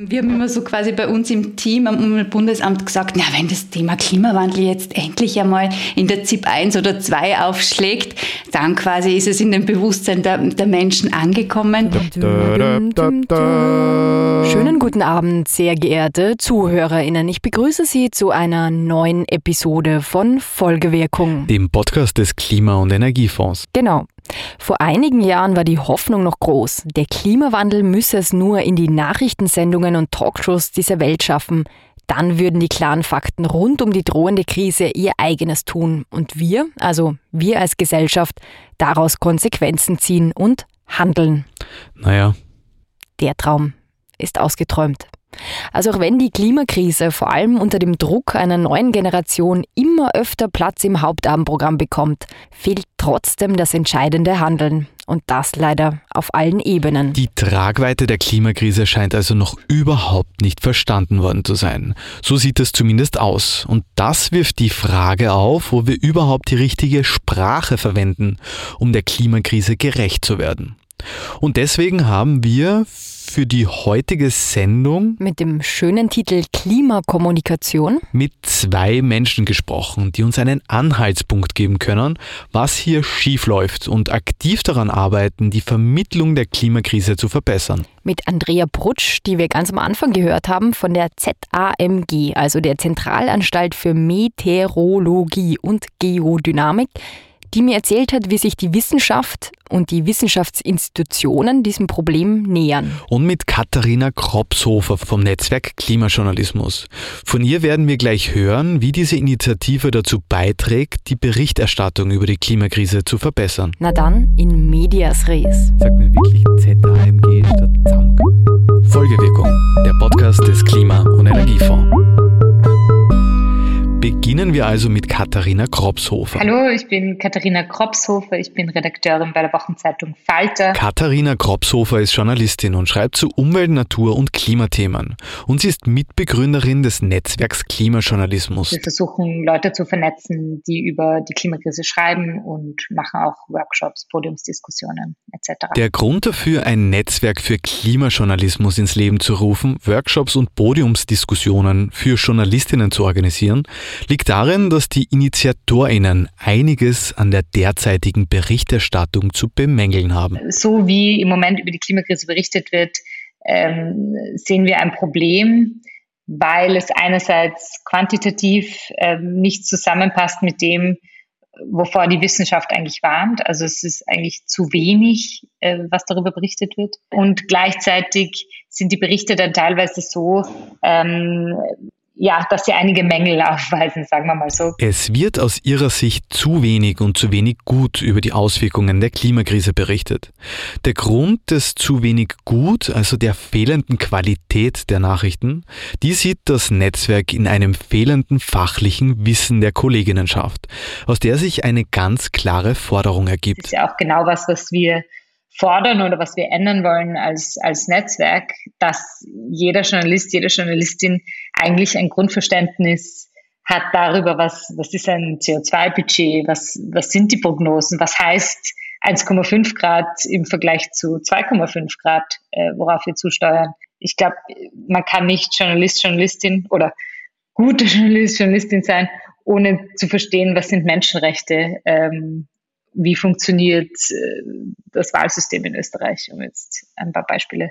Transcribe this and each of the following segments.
Wir haben immer so quasi bei uns im Team am Umweltbundesamt gesagt, na, wenn das Thema Klimawandel jetzt endlich einmal in der ZIP 1 oder 2 aufschlägt, dann quasi ist es in dem Bewusstsein der, der Menschen angekommen. Schönen guten Abend, sehr geehrte ZuhörerInnen. Ich begrüße Sie zu einer neuen Episode von Folgewirkung, dem Podcast des Klima- und Energiefonds. Genau. Vor einigen Jahren war die Hoffnung noch groß, der Klimawandel müsse es nur in die Nachrichtensendungen und Talkshows dieser Welt schaffen. Dann würden die klaren Fakten rund um die drohende Krise ihr eigenes tun und wir, also wir als Gesellschaft, daraus Konsequenzen ziehen und handeln. Naja. Der Traum ist ausgeträumt. Also auch wenn die Klimakrise vor allem unter dem Druck einer neuen Generation immer öfter Platz im Hauptabendprogramm bekommt, fehlt trotzdem das entscheidende Handeln. Und das leider auf allen Ebenen. Die Tragweite der Klimakrise scheint also noch überhaupt nicht verstanden worden zu sein. So sieht es zumindest aus. Und das wirft die Frage auf, wo wir überhaupt die richtige Sprache verwenden, um der Klimakrise gerecht zu werden. Und deswegen haben wir für die heutige Sendung mit dem schönen Titel Klimakommunikation mit zwei Menschen gesprochen, die uns einen Anhaltspunkt geben können, was hier schiefläuft und aktiv daran arbeiten, die Vermittlung der Klimakrise zu verbessern. Mit Andrea Brutsch, die wir ganz am Anfang gehört haben, von der ZAMG, also der Zentralanstalt für Meteorologie und Geodynamik, die mir erzählt hat, wie sich die Wissenschaft und die Wissenschaftsinstitutionen diesem Problem nähern. Und mit Katharina Kropshofer vom Netzwerk Klimajournalismus. Von ihr werden wir gleich hören, wie diese Initiative dazu beiträgt, die Berichterstattung über die Klimakrise zu verbessern. Na dann, in medias res. Sag mir wirklich ZAMG statt ZAMG. Folgewirkung, der Podcast des Klima- und Energiefonds. Beginnen wir also mit Katharina Kropshofer. Hallo, ich bin Katharina Kropshofer, ich bin Redakteurin bei der Wochenzeitung Falter. Katharina Kropshofer ist Journalistin und schreibt zu Umwelt, Natur und Klimathemen. Und sie ist Mitbegründerin des Netzwerks Klimajournalismus. Wir versuchen, Leute zu vernetzen, die über die Klimakrise schreiben und machen auch Workshops, Podiumsdiskussionen etc. Der Grund dafür, ein Netzwerk für Klimajournalismus ins Leben zu rufen, Workshops und Podiumsdiskussionen für Journalistinnen zu organisieren, liegt darin, dass die InitiatorInnen einiges an der derzeitigen Berichterstattung zu bemängeln haben. So wie im Moment über die Klimakrise berichtet wird, ähm, sehen wir ein Problem, weil es einerseits quantitativ ähm, nicht zusammenpasst mit dem, wovor die Wissenschaft eigentlich warnt. Also es ist eigentlich zu wenig, äh, was darüber berichtet wird. Und gleichzeitig sind die Berichte dann teilweise so, ähm, ja, dass sie einige Mängel aufweisen, sagen wir mal so. Es wird aus Ihrer Sicht zu wenig und zu wenig gut über die Auswirkungen der Klimakrise berichtet. Der Grund des zu wenig gut, also der fehlenden Qualität der Nachrichten, die sieht das Netzwerk in einem fehlenden fachlichen Wissen der Kolleginnenschaft, aus der sich eine ganz klare Forderung ergibt. Das ist ja auch genau was, was wir fordern oder was wir ändern wollen als, als Netzwerk, dass jeder Journalist, jede Journalistin eigentlich ein Grundverständnis hat darüber, was, was ist ein CO2-Budget, was, was sind die Prognosen, was heißt 1,5 Grad im Vergleich zu 2,5 Grad, äh, worauf wir zusteuern. Ich glaube, man kann nicht Journalist, Journalistin oder gute Journalist, Journalistin sein, ohne zu verstehen, was sind Menschenrechte, ähm, wie funktioniert äh, das Wahlsystem in Österreich, um jetzt ein paar Beispiele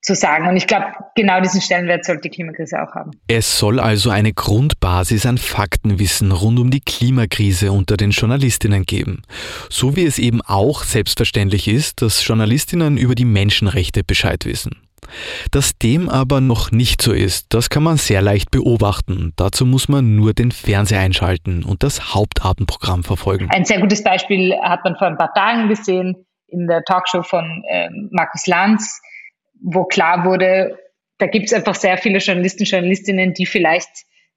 zu sagen. Und ich glaube, genau diesen Stellenwert sollte die Klimakrise auch haben. Es soll also eine Grundbasis an Faktenwissen rund um die Klimakrise unter den Journalistinnen geben. So wie es eben auch selbstverständlich ist, dass Journalistinnen über die Menschenrechte Bescheid wissen. Dass dem aber noch nicht so ist, das kann man sehr leicht beobachten. Dazu muss man nur den Fernseher einschalten und das Hauptabendprogramm verfolgen. Ein sehr gutes Beispiel hat man vor ein paar Tagen gesehen in der Talkshow von äh, Markus Lanz, wo klar wurde, da gibt es einfach sehr viele Journalisten, Journalistinnen, die vielleicht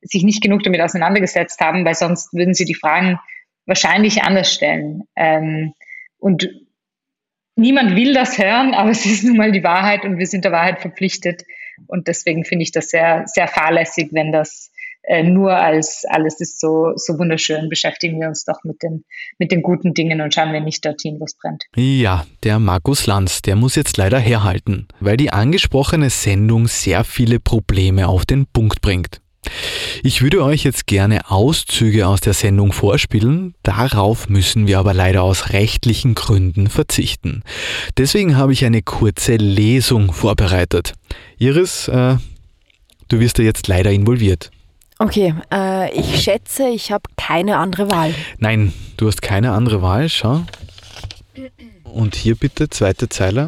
sich nicht genug damit auseinandergesetzt haben, weil sonst würden sie die Fragen wahrscheinlich anders stellen. Ähm, und niemand will das hören, aber es ist nun mal die Wahrheit und wir sind der Wahrheit verpflichtet. Und deswegen finde ich das sehr, sehr fahrlässig, wenn das äh, nur als alles ist so, so wunderschön, beschäftigen wir uns doch mit den, mit den guten Dingen und schauen wir nicht dorthin, wo es brennt. Ja, der Markus Lanz, der muss jetzt leider herhalten, weil die angesprochene Sendung sehr viele Probleme auf den Punkt bringt. Ich würde euch jetzt gerne Auszüge aus der Sendung vorspielen, darauf müssen wir aber leider aus rechtlichen Gründen verzichten. Deswegen habe ich eine kurze Lesung vorbereitet. Iris, äh, du wirst da jetzt leider involviert. Okay, äh, ich schätze, ich habe keine andere Wahl. Nein, du hast keine andere Wahl, schau. Und hier bitte, zweite Zeile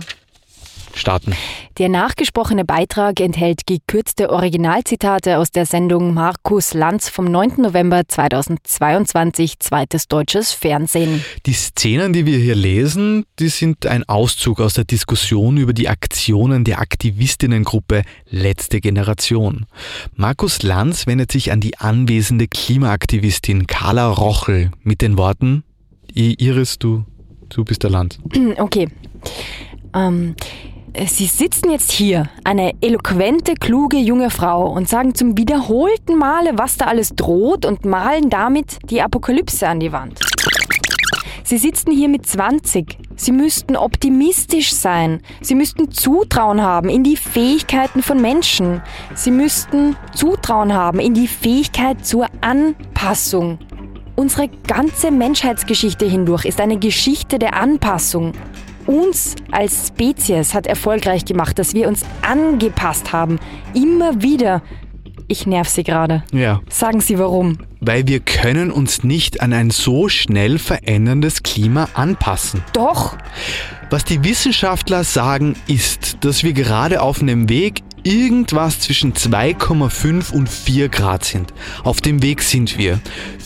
starten. Der nachgesprochene Beitrag enthält gekürzte Originalzitate aus der Sendung Markus Lanz vom 9. November 2022, zweites deutsches Fernsehen. Die Szenen, die wir hier lesen, die sind ein Auszug aus der Diskussion über die Aktionen der Aktivistinnengruppe Letzte Generation. Markus Lanz wendet sich an die anwesende Klimaaktivistin Carla Rochel mit den Worten, Iris, du, du bist der Land. Okay. Ähm, Sie sitzen jetzt hier, eine eloquente, kluge junge Frau, und sagen zum wiederholten Male, was da alles droht und malen damit die Apokalypse an die Wand. Sie sitzen hier mit 20. Sie müssten optimistisch sein. Sie müssten Zutrauen haben in die Fähigkeiten von Menschen. Sie müssten Zutrauen haben in die Fähigkeit zur Anpassung. Unsere ganze Menschheitsgeschichte hindurch ist eine Geschichte der Anpassung uns als Spezies hat erfolgreich gemacht, dass wir uns angepasst haben. Immer wieder. Ich nerv Sie gerade. Ja. Sagen Sie warum. Weil wir können uns nicht an ein so schnell veränderndes Klima anpassen. Doch. Was die Wissenschaftler sagen, ist, dass wir gerade auf einem Weg irgendwas zwischen 2,5 und 4 Grad sind. Auf dem Weg sind wir.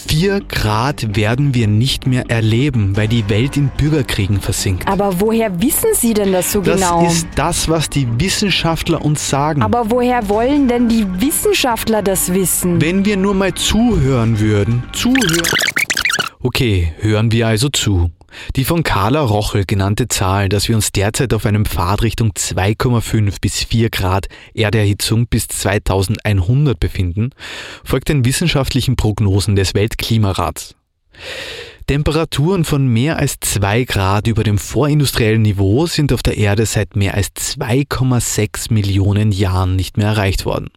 4 Grad werden wir nicht mehr erleben, weil die Welt in Bürgerkriegen versinkt. Aber woher wissen Sie denn das so das genau? Das ist das, was die Wissenschaftler uns sagen. Aber woher wollen denn die Wissenschaftler das wissen? Wenn wir nur mal zuhören würden. Zuhören. Okay, hören wir also zu. Die von Carla Rochel genannte Zahl, dass wir uns derzeit auf einem Pfad Richtung 2,5 bis 4 Grad Erderhitzung bis 2100 befinden, folgt den wissenschaftlichen Prognosen des Weltklimarats. Temperaturen von mehr als 2 Grad über dem vorindustriellen Niveau sind auf der Erde seit mehr als 2,6 Millionen Jahren nicht mehr erreicht worden.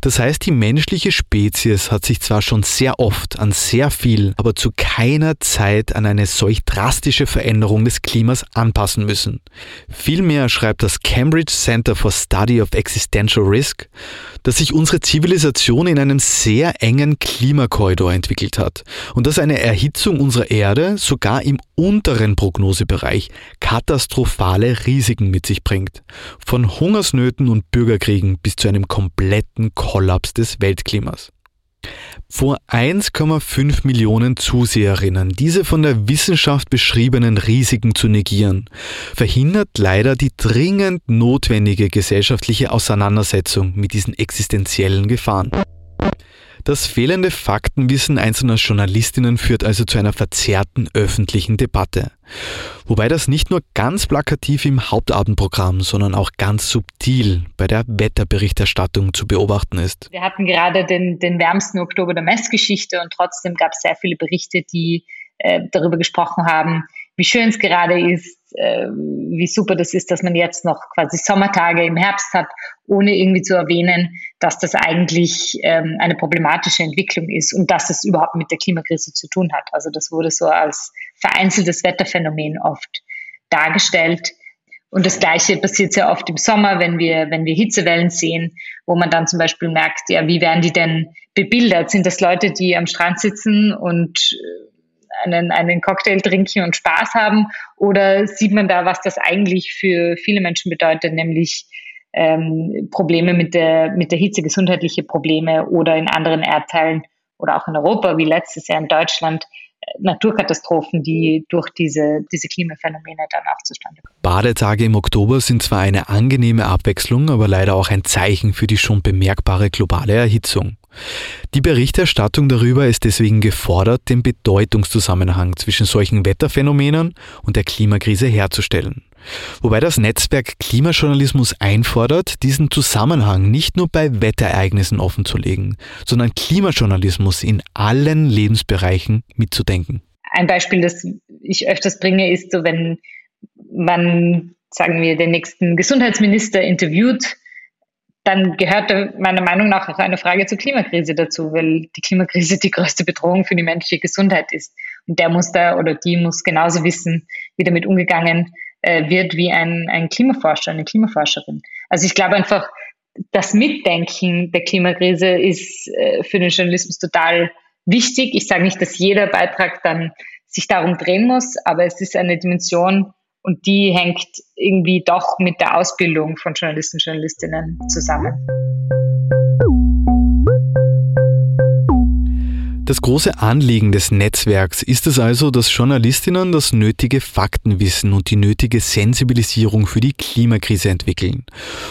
Das heißt, die menschliche Spezies hat sich zwar schon sehr oft an sehr viel, aber zu keiner Zeit an eine solch drastische Veränderung des Klimas anpassen müssen. Vielmehr schreibt das Cambridge Center for Study of Existential Risk, dass sich unsere Zivilisation in einem sehr engen Klimakorridor entwickelt hat und dass eine Erhitzung unserer Erde sogar im unteren Prognosebereich katastrophale Risiken mit sich bringt. Von Hungersnöten und Bürgerkriegen bis zu einem kompletten Kollaps des Weltklimas. Vor 1,5 Millionen Zuseherinnen diese von der Wissenschaft beschriebenen Risiken zu negieren, verhindert leider die dringend notwendige gesellschaftliche Auseinandersetzung mit diesen existenziellen Gefahren. Das fehlende Faktenwissen einzelner Journalistinnen führt also zu einer verzerrten öffentlichen Debatte. Wobei das nicht nur ganz plakativ im Hauptabendprogramm, sondern auch ganz subtil bei der Wetterberichterstattung zu beobachten ist. Wir hatten gerade den, den wärmsten Oktober der Messgeschichte und trotzdem gab es sehr viele Berichte, die äh, darüber gesprochen haben, wie schön es gerade ist, äh, wie super das ist, dass man jetzt noch quasi Sommertage im Herbst hat, ohne irgendwie zu erwähnen, dass das eigentlich ähm, eine problematische Entwicklung ist und dass es überhaupt mit der Klimakrise zu tun hat. Also das wurde so als vereinzeltes Wetterphänomen oft dargestellt. Und das Gleiche passiert sehr oft im Sommer, wenn wir, wenn wir Hitzewellen sehen, wo man dann zum Beispiel merkt, ja, wie werden die denn bebildert? Sind das Leute, die am Strand sitzen und einen, einen Cocktail trinken und Spaß haben? Oder sieht man da, was das eigentlich für viele Menschen bedeutet, nämlich ähm, Probleme mit der, mit der Hitze, gesundheitliche Probleme oder in anderen Erdteilen oder auch in Europa, wie letztes Jahr in Deutschland, Naturkatastrophen, die durch diese, diese Klimaphänomene dann auch zustande kommen. Badetage im Oktober sind zwar eine angenehme Abwechslung, aber leider auch ein Zeichen für die schon bemerkbare globale Erhitzung. Die Berichterstattung darüber ist deswegen gefordert, den Bedeutungszusammenhang zwischen solchen Wetterphänomenen und der Klimakrise herzustellen. Wobei das Netzwerk Klimajournalismus einfordert, diesen Zusammenhang nicht nur bei Wetterereignissen offenzulegen, sondern Klimajournalismus in allen Lebensbereichen mitzudenken. Ein Beispiel, das ich öfters bringe, ist so, wenn man, sagen wir, den nächsten Gesundheitsminister interviewt, dann gehört meiner Meinung nach auch eine Frage zur Klimakrise dazu, weil die Klimakrise die größte Bedrohung für die menschliche Gesundheit ist. Und der muss da oder die muss genauso wissen, wie damit umgegangen äh, wird wie ein, ein Klimaforscher, eine Klimaforscherin. Also ich glaube einfach, das Mitdenken der Klimakrise ist äh, für den Journalismus total wichtig. Ich sage nicht, dass jeder Beitrag dann sich darum drehen muss, aber es ist eine Dimension und die hängt irgendwie doch mit der Ausbildung von Journalisten und Journalistinnen zusammen. Das große Anliegen des Netzwerks ist es also, dass Journalistinnen das nötige Faktenwissen und die nötige Sensibilisierung für die Klimakrise entwickeln,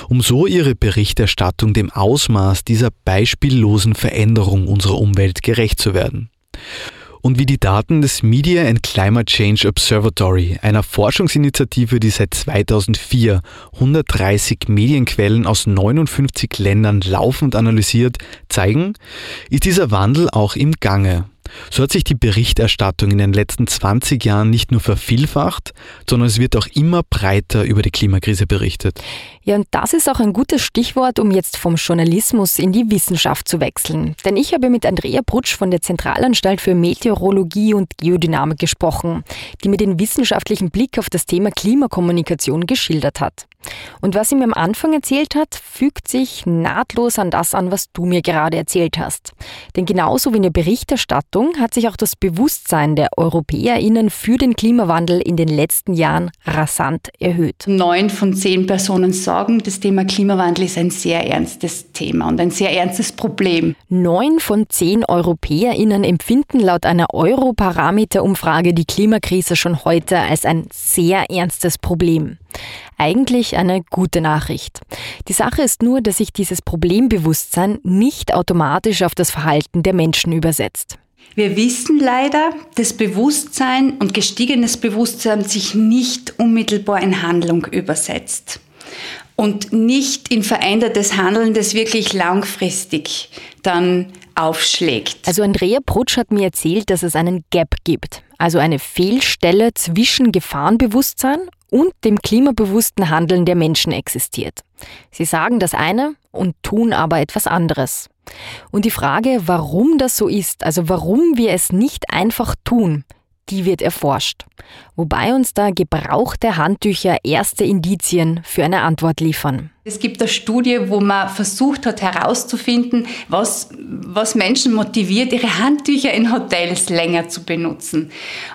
um so ihre Berichterstattung dem Ausmaß dieser beispiellosen Veränderung unserer Umwelt gerecht zu werden und wie die Daten des Media and Climate Change Observatory, einer Forschungsinitiative, die seit 2004 130 Medienquellen aus 59 Ländern laufend analysiert, zeigen, ist dieser Wandel auch im Gange. So hat sich die Berichterstattung in den letzten 20 Jahren nicht nur vervielfacht, sondern es wird auch immer breiter über die Klimakrise berichtet. Ja, und das ist auch ein gutes Stichwort, um jetzt vom Journalismus in die Wissenschaft zu wechseln. Denn ich habe mit Andrea Brutsch von der Zentralanstalt für Meteorologie und Geodynamik gesprochen, die mir den wissenschaftlichen Blick auf das Thema Klimakommunikation geschildert hat. Und was sie mir am Anfang erzählt hat, fügt sich nahtlos an das an, was du mir gerade erzählt hast. Denn genauso wie in der Berichterstattung hat sich auch das Bewusstsein der EuropäerInnen für den Klimawandel in den letzten Jahren rasant erhöht. Neun von zehn Personen sagen, das Thema Klimawandel ist ein sehr ernstes Thema und ein sehr ernstes Problem. Neun von zehn EuropäerInnen empfinden laut einer Europarameter-Umfrage die Klimakrise schon heute als ein sehr ernstes Problem. Eigentlich eine gute Nachricht. Die Sache ist nur, dass sich dieses Problembewusstsein nicht automatisch auf das Verhalten der Menschen übersetzt. Wir wissen leider, dass Bewusstsein und gestiegenes Bewusstsein sich nicht unmittelbar in Handlung übersetzt und nicht in verändertes Handeln, das wirklich langfristig dann aufschlägt. Also Andrea Prutsch hat mir erzählt, dass es einen Gap gibt, also eine Fehlstelle zwischen Gefahrenbewusstsein und dem klimabewussten Handeln der Menschen existiert. Sie sagen das eine und tun aber etwas anderes. Und die Frage, warum das so ist, also warum wir es nicht einfach tun, die wird erforscht. Wobei uns da gebrauchte Handtücher erste Indizien für eine Antwort liefern. Es gibt eine Studie, wo man versucht hat herauszufinden, was, was Menschen motiviert, ihre Handtücher in Hotels länger zu benutzen.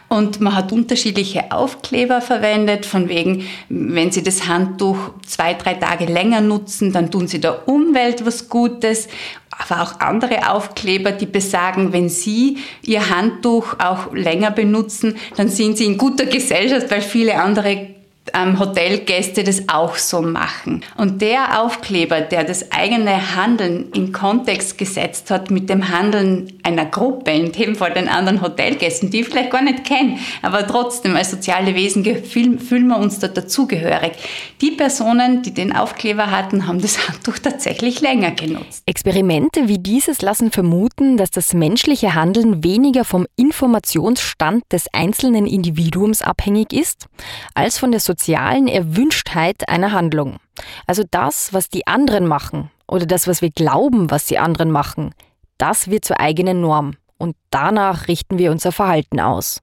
Und man hat unterschiedliche Aufkleber verwendet, von wegen, wenn sie das Handtuch zwei, drei Tage länger nutzen, dann tun sie der Umwelt was Gutes aber auch andere Aufkleber, die besagen, wenn Sie Ihr Handtuch auch länger benutzen, dann sind Sie in guter Gesellschaft, weil viele andere ähm, Hotelgäste das auch so machen. Und der Aufkleber, der das eigene Handeln in Kontext gesetzt hat mit dem Handeln einer Gruppe, in dem Fall den anderen Hotelgästen, die ich vielleicht gar nicht kennen, aber trotzdem als soziale Wesen fühlen wir uns da dazugehörig. Die Personen, die den Aufkleber hatten, haben das Handtuch tatsächlich länger genutzt. Experimente wie dieses lassen vermuten, dass das menschliche Handeln weniger vom Informationsstand des einzelnen Individuums abhängig ist, als von der sozialen Erwünschtheit einer Handlung. Also das, was die anderen machen oder das, was wir glauben, was die anderen machen, das wird zur eigenen Norm und danach richten wir unser Verhalten aus,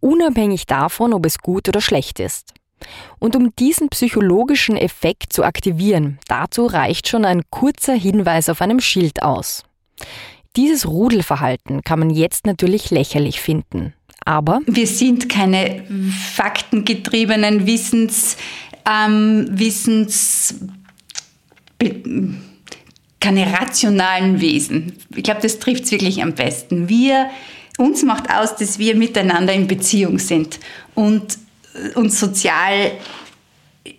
unabhängig davon, ob es gut oder schlecht ist. Und um diesen psychologischen Effekt zu aktivieren, dazu reicht schon ein kurzer Hinweis auf einem Schild aus. Dieses Rudelverhalten kann man jetzt natürlich lächerlich finden. Aber wir sind keine faktengetriebenen Wissens, ähm, Wissens, keine rationalen Wesen. Ich glaube, das trifft es wirklich am besten. Wir, uns macht aus, dass wir miteinander in Beziehung sind und uns sozial äh,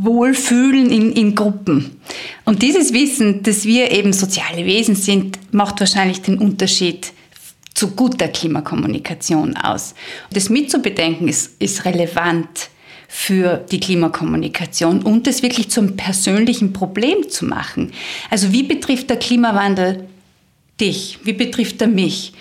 wohlfühlen in, in Gruppen. Und dieses Wissen, dass wir eben soziale Wesen sind, macht wahrscheinlich den Unterschied zu guter Klimakommunikation aus. Das mitzubedenken ist, ist relevant für die Klimakommunikation und es wirklich zum persönlichen Problem zu machen. Also wie betrifft der Klimawandel dich? Wie betrifft er mich?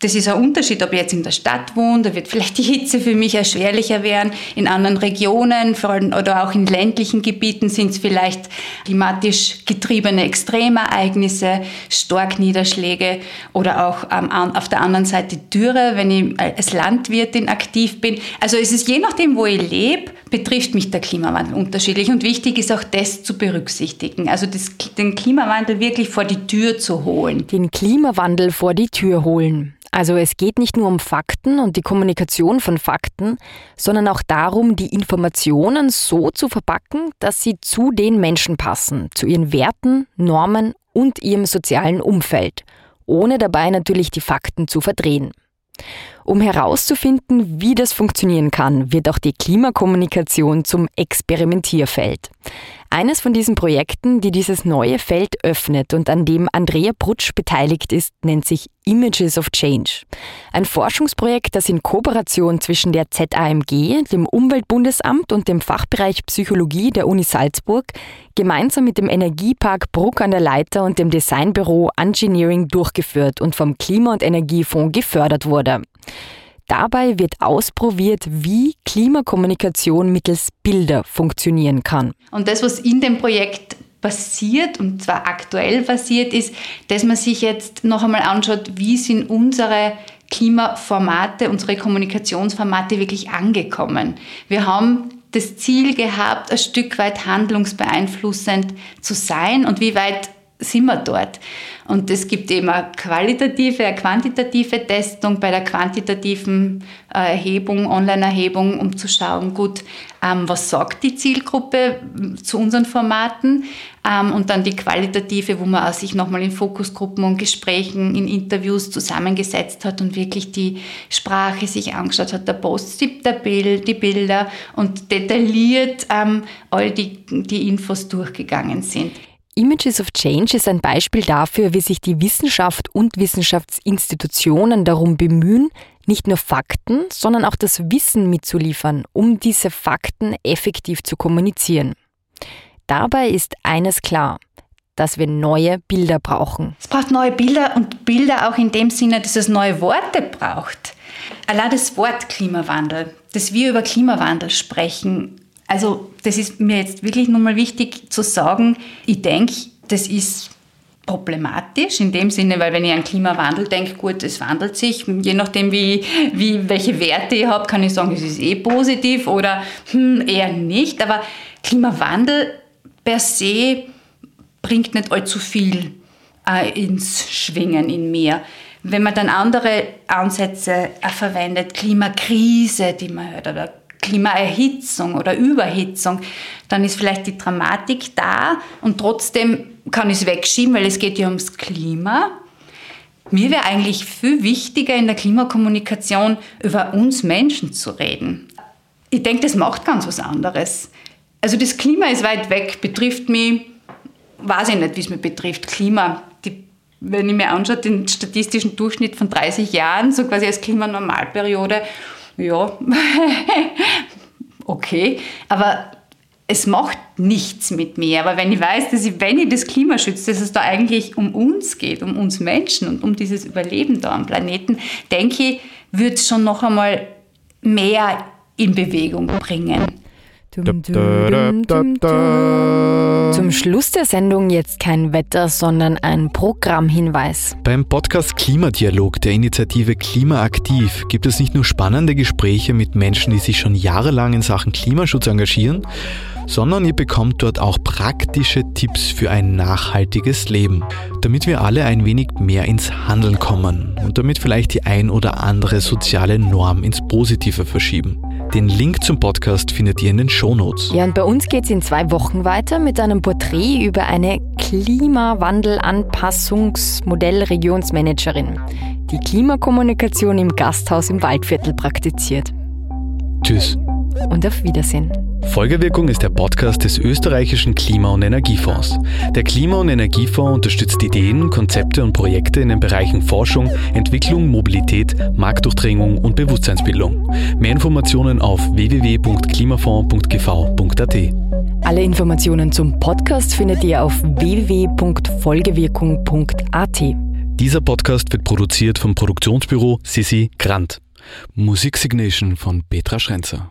Das ist ein Unterschied, ob ich jetzt in der Stadt wohne, da wird vielleicht die Hitze für mich erschwerlicher werden. In anderen Regionen vor allem, oder auch in ländlichen Gebieten sind es vielleicht klimatisch getriebene Extremereignisse, Starkniederschläge oder auch ähm, auf der anderen Seite Dürre, wenn ich als Landwirtin aktiv bin. Also es ist je nachdem, wo ich lebe, betrifft mich der Klimawandel unterschiedlich. Und wichtig ist auch das zu berücksichtigen. Also das, den Klimawandel wirklich vor die Tür zu holen. Den Klimawandel vor die Tür holen. Also es geht nicht nur um Fakten und die Kommunikation von Fakten, sondern auch darum, die Informationen so zu verpacken, dass sie zu den Menschen passen, zu ihren Werten, Normen und ihrem sozialen Umfeld, ohne dabei natürlich die Fakten zu verdrehen. Um herauszufinden, wie das funktionieren kann, wird auch die Klimakommunikation zum Experimentierfeld. Eines von diesen Projekten, die dieses neue Feld öffnet und an dem Andrea Brutsch beteiligt ist, nennt sich Images of Change. Ein Forschungsprojekt, das in Kooperation zwischen der ZAMG, dem Umweltbundesamt und dem Fachbereich Psychologie der Uni Salzburg gemeinsam mit dem Energiepark Bruck an der Leiter und dem Designbüro Engineering durchgeführt und vom Klima- und Energiefonds gefördert wurde. Dabei wird ausprobiert, wie Klimakommunikation mittels Bilder funktionieren kann. Und das, was in dem Projekt passiert, und zwar aktuell passiert, ist, dass man sich jetzt noch einmal anschaut, wie sind unsere Klimaformate, unsere Kommunikationsformate wirklich angekommen. Wir haben das Ziel gehabt, ein Stück weit handlungsbeeinflussend zu sein und wie weit sind wir dort. Und es gibt eben eine qualitative, eine quantitative Testung bei der quantitativen äh, Erhebung, Online-Erhebung, um zu schauen, gut, ähm, was sagt die Zielgruppe zu unseren Formaten ähm, und dann die qualitative, wo man sich nochmal in Fokusgruppen und Gesprächen, in Interviews zusammengesetzt hat und wirklich die Sprache sich angeschaut hat, der Post, der Bild, die Bilder und detailliert ähm, all die, die Infos durchgegangen sind. Images of Change ist ein Beispiel dafür, wie sich die Wissenschaft und Wissenschaftsinstitutionen darum bemühen, nicht nur Fakten, sondern auch das Wissen mitzuliefern, um diese Fakten effektiv zu kommunizieren. Dabei ist eines klar, dass wir neue Bilder brauchen. Es braucht neue Bilder und Bilder auch in dem Sinne, dass es neue Worte braucht. Allein das Wort Klimawandel, dass wir über Klimawandel sprechen, also das ist mir jetzt wirklich nochmal wichtig zu sagen. Ich denke, das ist problematisch in dem Sinne, weil wenn ich an Klimawandel denke, gut, es wandelt sich, je nachdem wie, wie welche Werte ich habe, kann ich sagen, es ist eh positiv oder hm, eher nicht. Aber Klimawandel per se bringt nicht allzu viel äh, ins Schwingen in mir. Wenn man dann andere Ansätze äh, verwendet, Klimakrise, die man hört, oder Klimaerhitzung oder Überhitzung, dann ist vielleicht die Dramatik da und trotzdem kann ich es wegschieben, weil es geht ja ums Klima. Mir wäre eigentlich viel wichtiger in der Klimakommunikation über uns Menschen zu reden. Ich denke, das macht ganz was anderes. Also das Klima ist weit weg, betrifft mich, weiß ich nicht, wie es mich betrifft. Klima, die, wenn ich mir anschaue, den statistischen Durchschnitt von 30 Jahren, so quasi als Klimanormalperiode, ja, okay, aber es macht nichts mit mir. Aber wenn ich weiß, dass ich, wenn ich das Klima schütze, dass es da eigentlich um uns geht, um uns Menschen und um dieses Überleben da am Planeten, denke ich, wird es schon noch einmal mehr in Bewegung bringen. Dum, dum, dum, Zum Schluss der Sendung jetzt kein Wetter, sondern ein Programmhinweis. Beim Podcast Klimadialog der Initiative Klimaaktiv gibt es nicht nur spannende Gespräche mit Menschen, die sich schon jahrelang in Sachen Klimaschutz engagieren, sondern ihr bekommt dort auch praktische Tipps für ein nachhaltiges Leben, damit wir alle ein wenig mehr ins Handeln kommen und damit vielleicht die ein oder andere soziale Norm ins Positive verschieben. Den Link zum Podcast findet ihr in den Shownotes. Ja, und bei uns geht es in zwei Wochen weiter mit einem Porträt über eine Klimawandelanpassungsmodellregionsmanagerin, die Klimakommunikation im Gasthaus im Waldviertel praktiziert. Tschüss. Und auf Wiedersehen. Folgewirkung ist der Podcast des österreichischen Klima- und Energiefonds. Der Klima- und Energiefonds unterstützt Ideen, Konzepte und Projekte in den Bereichen Forschung, Entwicklung, Mobilität, Marktdurchdringung und Bewusstseinsbildung. Mehr Informationen auf www.klimafonds.gv.at. Alle Informationen zum Podcast findet ihr auf www.folgewirkung.at. Dieser Podcast wird produziert vom Produktionsbüro Sissi Grant. Musiksignation von Petra Schrenzer.